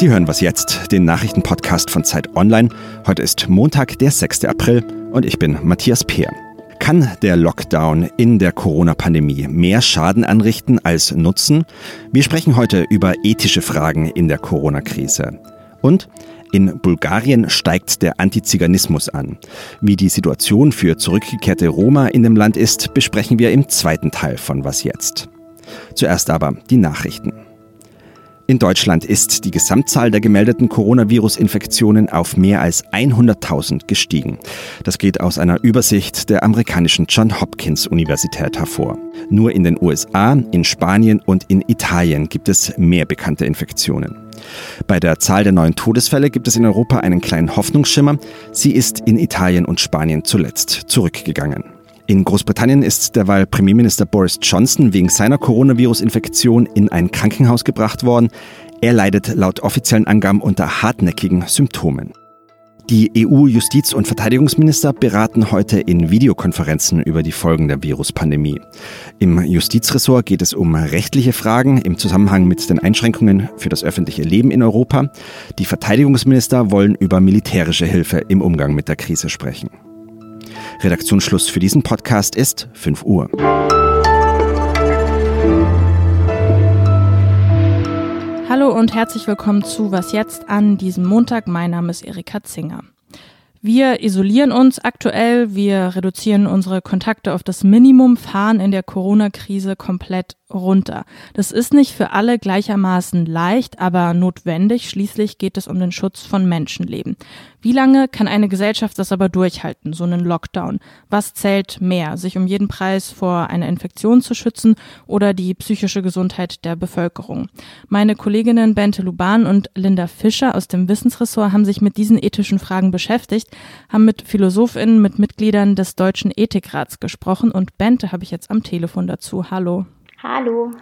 Sie hören was jetzt, den Nachrichtenpodcast von Zeit Online. Heute ist Montag, der 6. April und ich bin Matthias Peer. Kann der Lockdown in der Corona-Pandemie mehr Schaden anrichten als Nutzen? Wir sprechen heute über ethische Fragen in der Corona-Krise. Und in Bulgarien steigt der Antiziganismus an. Wie die Situation für zurückgekehrte Roma in dem Land ist, besprechen wir im zweiten Teil von Was jetzt. Zuerst aber die Nachrichten. In Deutschland ist die Gesamtzahl der gemeldeten Coronavirus-Infektionen auf mehr als 100.000 gestiegen. Das geht aus einer Übersicht der amerikanischen John Hopkins Universität hervor. Nur in den USA, in Spanien und in Italien gibt es mehr bekannte Infektionen. Bei der Zahl der neuen Todesfälle gibt es in Europa einen kleinen Hoffnungsschimmer. Sie ist in Italien und Spanien zuletzt zurückgegangen. In Großbritannien ist derweil Premierminister Boris Johnson wegen seiner Coronavirus-Infektion in ein Krankenhaus gebracht worden. Er leidet laut offiziellen Angaben unter hartnäckigen Symptomen. Die EU-Justiz- und Verteidigungsminister beraten heute in Videokonferenzen über die Folgen der Viruspandemie. Im Justizressort geht es um rechtliche Fragen im Zusammenhang mit den Einschränkungen für das öffentliche Leben in Europa. Die Verteidigungsminister wollen über militärische Hilfe im Umgang mit der Krise sprechen. Redaktionsschluss für diesen Podcast ist 5 Uhr. Hallo und herzlich willkommen zu Was jetzt an diesem Montag. Mein Name ist Erika Zinger. Wir isolieren uns aktuell, wir reduzieren unsere Kontakte auf das Minimum, fahren in der Corona-Krise komplett runter. Das ist nicht für alle gleichermaßen leicht, aber notwendig. Schließlich geht es um den Schutz von Menschenleben. Wie lange kann eine Gesellschaft das aber durchhalten, so einen Lockdown? Was zählt mehr, sich um jeden Preis vor einer Infektion zu schützen oder die psychische Gesundheit der Bevölkerung? Meine Kolleginnen Bente Luban und Linda Fischer aus dem Wissensressort haben sich mit diesen ethischen Fragen beschäftigt, haben mit Philosophinnen, mit Mitgliedern des Deutschen Ethikrats gesprochen und Bente habe ich jetzt am Telefon dazu. Hallo. Hallo.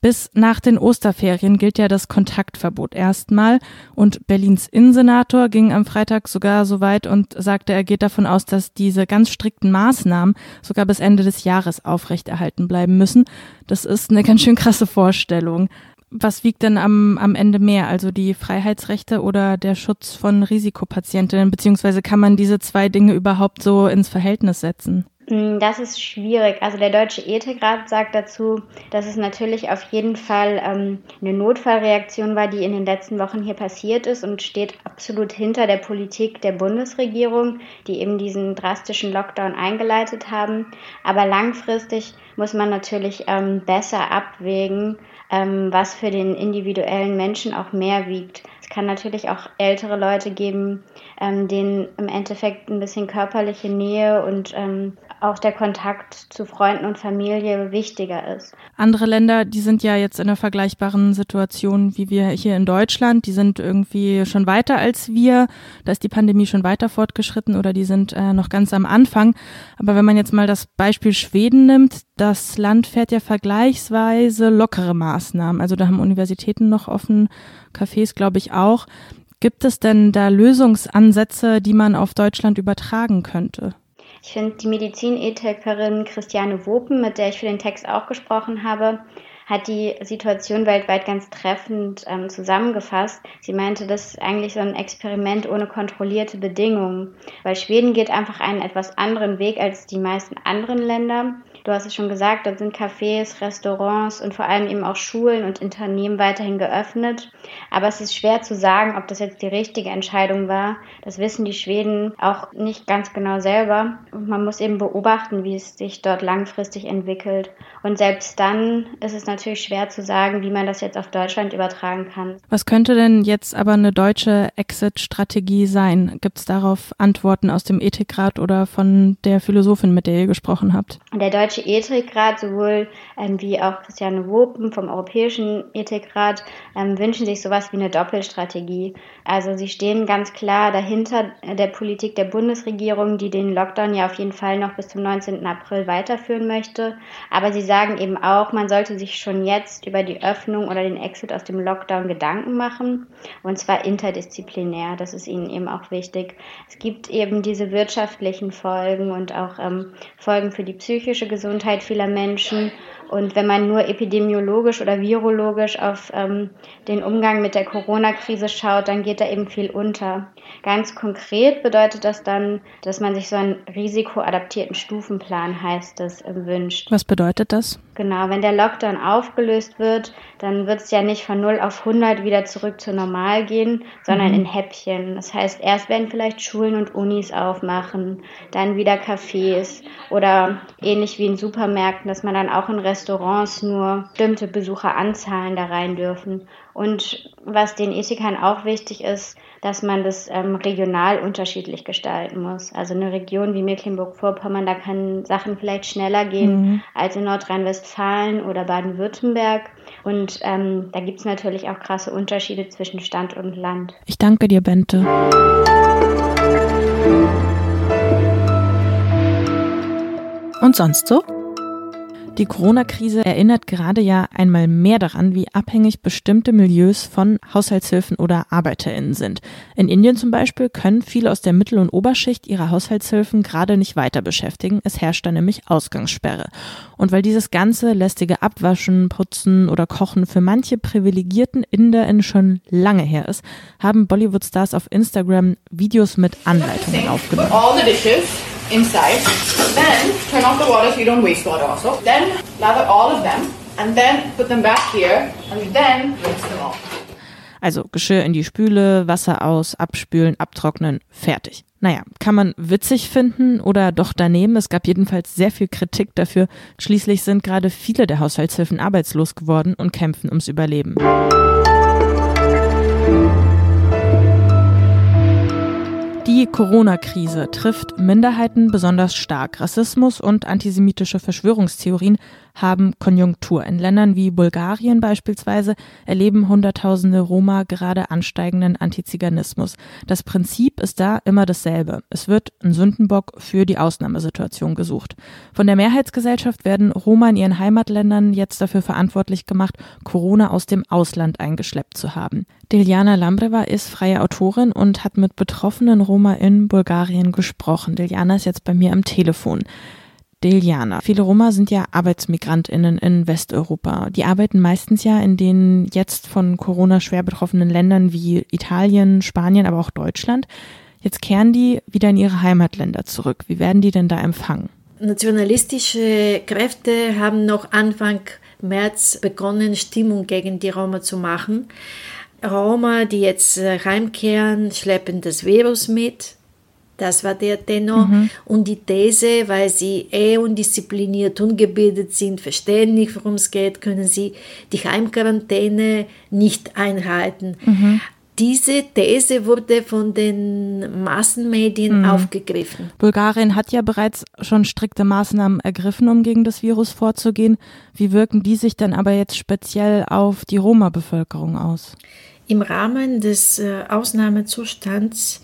Bis nach den Osterferien gilt ja das Kontaktverbot erstmal und Berlins Innensenator ging am Freitag sogar so weit und sagte, er geht davon aus, dass diese ganz strikten Maßnahmen sogar bis Ende des Jahres aufrechterhalten bleiben müssen. Das ist eine ganz schön krasse Vorstellung. Was wiegt denn am, am Ende mehr, also die Freiheitsrechte oder der Schutz von Risikopatientinnen, beziehungsweise kann man diese zwei Dinge überhaupt so ins Verhältnis setzen? Hm, das ist schwierig. Also der Deutsche Ethikrat sagt dazu, dass es natürlich auf jeden Fall ähm, eine Notfallreaktion war, die in den letzten Wochen hier passiert ist und steht absolut hinter der Politik der Bundesregierung, die eben diesen drastischen Lockdown eingeleitet haben. Aber langfristig muss man natürlich ähm, besser abwägen, ähm, was für den individuellen Menschen auch mehr wiegt. Es kann natürlich auch ältere Leute geben, ähm, denen im Endeffekt ein bisschen körperliche Nähe und ähm, auch der Kontakt zu Freunden und Familie wichtiger ist. Andere Länder, die sind ja jetzt in einer vergleichbaren Situation wie wir hier in Deutschland. Die sind irgendwie schon weiter als wir. Da ist die Pandemie schon weiter fortgeschritten oder die sind äh, noch ganz am Anfang. Aber wenn man jetzt mal das Beispiel Schweden nimmt, das Land fährt ja vergleichsweise lockere Maßnahmen. Also da haben Universitäten noch offen, Cafés glaube ich auch. Gibt es denn da Lösungsansätze, die man auf Deutschland übertragen könnte? Ich finde die Medizinethikerin Christiane Wopen, mit der ich für den Text auch gesprochen habe, hat die Situation weltweit ganz treffend ähm, zusammengefasst. Sie meinte, das ist eigentlich so ein Experiment ohne kontrollierte Bedingungen, weil Schweden geht einfach einen etwas anderen Weg als die meisten anderen Länder. Du hast es schon gesagt, dort sind Cafés, Restaurants und vor allem eben auch Schulen und Unternehmen weiterhin geöffnet. Aber es ist schwer zu sagen, ob das jetzt die richtige Entscheidung war. Das wissen die Schweden auch nicht ganz genau selber. Und man muss eben beobachten, wie es sich dort langfristig entwickelt. Und selbst dann ist es natürlich schwer zu sagen, wie man das jetzt auf Deutschland übertragen kann. Was könnte denn jetzt aber eine deutsche Exit-Strategie sein? Gibt es darauf Antworten aus dem Ethikrat oder von der Philosophin, mit der ihr gesprochen habt? Der Deutsche Ethikrat, sowohl ähm, wie auch Christiane Wopen vom Europäischen Ethikrat, ähm, wünschen sich sowas wie eine Doppelstrategie. Also sie stehen ganz klar dahinter der Politik der Bundesregierung, die den Lockdown ja auf jeden Fall noch bis zum 19. April weiterführen möchte. Aber sie sagen eben auch, man sollte sich schon jetzt über die Öffnung oder den Exit aus dem Lockdown Gedanken machen. Und zwar interdisziplinär. Das ist ihnen eben auch wichtig. Es gibt eben diese wirtschaftlichen Folgen und auch ähm, Folgen für die psychische Gesundheit vieler Menschen Und wenn man nur epidemiologisch oder virologisch auf ähm, den Umgang mit der Corona-Krise schaut, dann geht da eben viel unter. Ganz konkret bedeutet das dann, dass man sich so einen risikoadaptierten Stufenplan, heißt es, wünscht. Was bedeutet das? Genau, wenn der Lockdown aufgelöst wird, dann wird es ja nicht von 0 auf 100 wieder zurück zu normal gehen, sondern mhm. in Häppchen. Das heißt, erst werden vielleicht Schulen und Unis aufmachen, dann wieder Cafés oder ähnlich wie in Supermärkten, dass man dann auch in Restaurants nur bestimmte Besucheranzahlen da rein dürfen. Und was den Ethikern auch wichtig ist, dass man das ähm, regional unterschiedlich gestalten muss. Also eine Region wie Mecklenburg-Vorpommern, da können Sachen vielleicht schneller gehen mhm. als in Nordrhein-Westfalen oder Baden-Württemberg. Und ähm, da gibt es natürlich auch krasse Unterschiede zwischen Stadt und Land. Ich danke dir, Bente. Und sonst so? Die Corona-Krise erinnert gerade ja einmal mehr daran, wie abhängig bestimmte Milieus von Haushaltshilfen oder ArbeiterInnen sind. In Indien zum Beispiel können viele aus der Mittel- und Oberschicht ihre Haushaltshilfen gerade nicht weiter beschäftigen. Es herrscht da nämlich Ausgangssperre. Und weil dieses ganze lästige Abwaschen, Putzen oder Kochen für manche privilegierten InderInnen schon lange her ist, haben Bollywood-Stars auf Instagram Videos mit Anleitungen aufgenommen inside. Then turn off the water so you don't waste water also. Then lather all of them and then put them back here and then rinse them off. Also Geschirr in die Spüle, Wasser aus, abspülen, abtrocknen, fertig. Naja, kann man witzig finden oder doch daneben. Es gab jedenfalls sehr viel Kritik dafür. Schließlich sind gerade viele der Haushaltshilfen arbeitslos geworden und kämpfen ums Überleben. Die Corona-Krise trifft Minderheiten besonders stark. Rassismus und antisemitische Verschwörungstheorien haben Konjunktur. In Ländern wie Bulgarien beispielsweise erleben Hunderttausende Roma gerade ansteigenden Antiziganismus. Das Prinzip ist da immer dasselbe. Es wird ein Sündenbock für die Ausnahmesituation gesucht. Von der Mehrheitsgesellschaft werden Roma in ihren Heimatländern jetzt dafür verantwortlich gemacht, Corona aus dem Ausland eingeschleppt zu haben. Diljana Lambreva ist freie Autorin und hat mit betroffenen Roma in Bulgarien gesprochen. Diljana ist jetzt bei mir am Telefon. Diljana. Viele Roma sind ja ArbeitsmigrantInnen in Westeuropa. Die arbeiten meistens ja in den jetzt von Corona schwer betroffenen Ländern wie Italien, Spanien, aber auch Deutschland. Jetzt kehren die wieder in ihre Heimatländer zurück. Wie werden die denn da empfangen? Nationalistische Kräfte haben noch Anfang März begonnen, Stimmung gegen die Roma zu machen. Roma, die jetzt heimkehren, schleppen das Virus mit. Das war der Tenor. Mhm. Und die These, weil sie eh undiszipliniert, ungebildet sind, verstehen nicht, worum es geht, können sie die Heimquarantäne nicht einhalten. Mhm. Diese These wurde von den Massenmedien mhm. aufgegriffen. Bulgarien hat ja bereits schon strikte Maßnahmen ergriffen, um gegen das Virus vorzugehen. Wie wirken die sich dann aber jetzt speziell auf die Roma-Bevölkerung aus? Im Rahmen des äh, Ausnahmezustands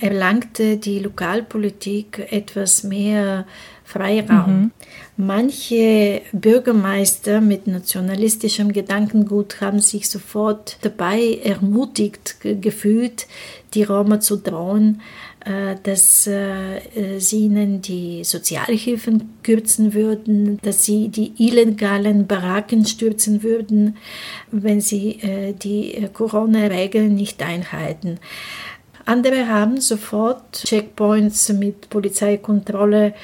erlangte die Lokalpolitik etwas mehr Freiraum. Mhm. Manche Bürgermeister mit nationalistischem Gedankengut haben sich sofort dabei ermutigt gefühlt, die Roma zu drohen, äh, dass äh, sie ihnen die Sozialhilfen kürzen würden, dass sie die illegalen Baracken stürzen würden, wenn sie äh, die Corona-Regeln nicht einhalten. Andere haben sofort Checkpoints mit Polizeikontrolle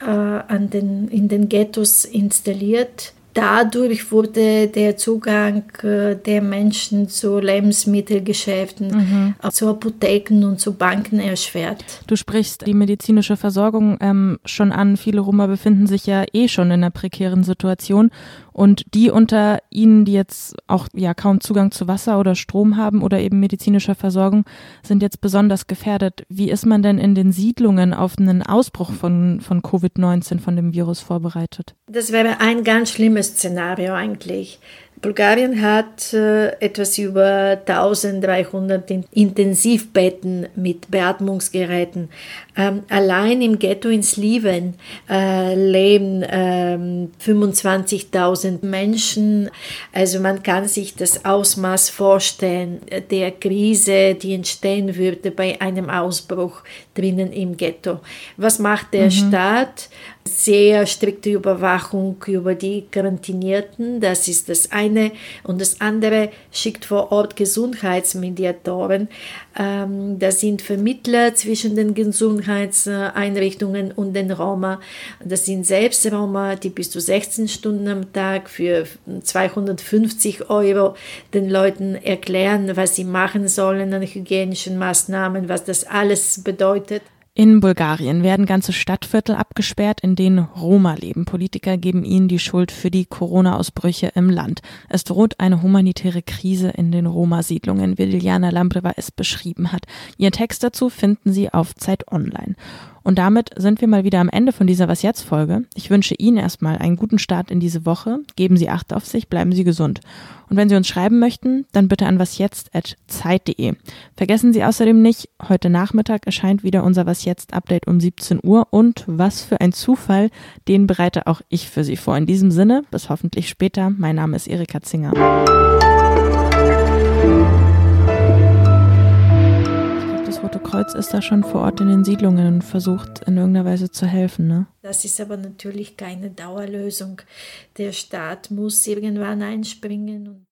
äh, an den, in den Ghettos installiert. Dadurch wurde der Zugang äh, der Menschen zu Lebensmittelgeschäften, mhm. zu Apotheken und zu Banken erschwert. Du sprichst die medizinische Versorgung ähm, schon an. Viele Roma befinden sich ja eh schon in einer prekären Situation und die unter ihnen, die jetzt auch ja kaum Zugang zu Wasser oder Strom haben oder eben medizinischer Versorgung, sind jetzt besonders gefährdet. Wie ist man denn in den Siedlungen auf einen Ausbruch von, von Covid-19, von dem Virus vorbereitet? Das wäre ein ganz schlimmes Szenario eigentlich. Bulgarien hat äh, etwas über 1300 Intensivbetten mit Beatmungsgeräten. Ähm, allein im Ghetto in Sliven äh, leben ähm, 25.000 Menschen. Also man kann sich das Ausmaß vorstellen der Krise, die entstehen würde bei einem Ausbruch drinnen im Ghetto. Was macht der mhm. Staat? sehr strikte Überwachung über die Quarantinierten. Das ist das eine. Und das andere schickt vor Ort Gesundheitsmediatoren. Ähm, das sind Vermittler zwischen den Gesundheitseinrichtungen und den Roma. Das sind selbst Roma, die bis zu 16 Stunden am Tag für 250 Euro den Leuten erklären, was sie machen sollen an hygienischen Maßnahmen, was das alles bedeutet. In Bulgarien werden ganze Stadtviertel abgesperrt, in denen Roma leben. Politiker geben ihnen die Schuld für die Corona-Ausbrüche im Land. Es droht eine humanitäre Krise in den Roma-Siedlungen, wie Liliana Lambreva es beschrieben hat. Ihren Text dazu finden Sie auf Zeit Online. Und damit sind wir mal wieder am Ende von dieser Was jetzt Folge. Ich wünsche Ihnen erstmal einen guten Start in diese Woche. Geben Sie Acht auf sich, bleiben Sie gesund. Und wenn Sie uns schreiben möchten, dann bitte an wasjetzt@zeit.de. Vergessen Sie außerdem nicht, heute Nachmittag erscheint wieder unser Was jetzt Update um 17 Uhr und was für ein Zufall, den bereite auch ich für Sie vor. In diesem Sinne, bis hoffentlich später. Mein Name ist Erika Zinger. Rote Kreuz ist da schon vor Ort in den Siedlungen und versucht in irgendeiner Weise zu helfen. Ne? Das ist aber natürlich keine Dauerlösung. Der Staat muss irgendwann einspringen.